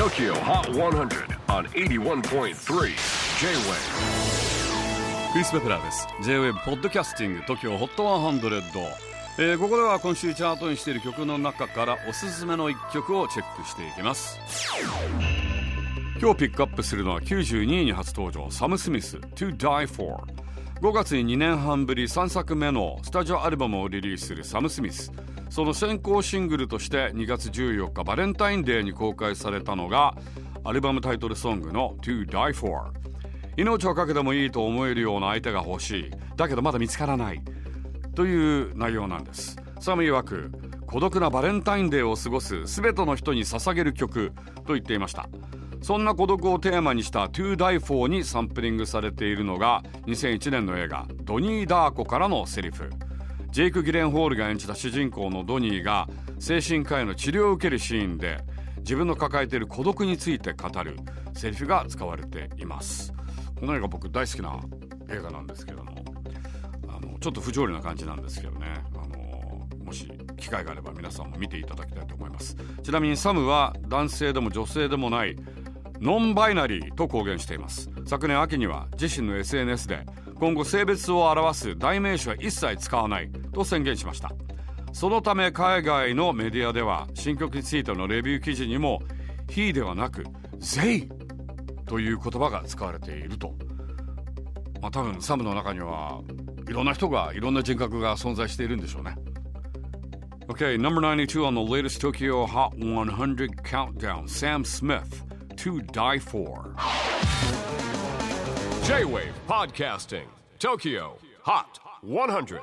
TOKYO HOT 100 on 81.3 J-WAVE クリス・ベプラーです。J-WAVE ポッドキャスティング TOKYO HOT 100、えー、ここでは今週チャートにしている曲の中からおすすめの一曲をチェックしていきます。今日ピックアップするのは92位に初登場サム・スミス To Die For 5月に2年半ぶり3作目のスタジオアルバムをリリースするサム・スミス。その先行シングルとして2月14日バレンタインデーに公開されたのがアルバムタイトルソングの To Die For 命をかけてもいいと思えるような相手が欲しい。だけどまだ見つからない。という内容なんです。サム曰く孤独なバレンタインデーを過ごす全ての人に捧げる曲と言っていました。そんな孤独をテーマにした To Die For にサンプリングされているのが2001年の映画ドニー・ダーコからのセリフ。ジェイク・ギレンホールが演じた主人公のドニーが精神科医の治療を受けるシーンで自分の抱えている孤独について語るセリフが使われています。この映画僕大好きな映画なんですけどもあのちょっと不条理な感じなんですけどね。あのもし機会があれば皆さんも見ていただきたいと思います。ちなみにサムは男性でも女性でもないノンバイナリーと公言しています。昨年秋には自身の SNS で今後性別を表す代名詞は一切使わないと宣言しました。そのため海外のメディアでは新曲についてのレビュー記事にも「he」ではなく「they」という言葉が使われていると。まあ多分サムの中にはいろんな人がいろんな人格が存在しているんでしょうね。Okay, number 92 on the latest Tokyo Hot 100 countdown Sam Smith. To Die For. J-WAVE PODCASTING TOKYO HOT 100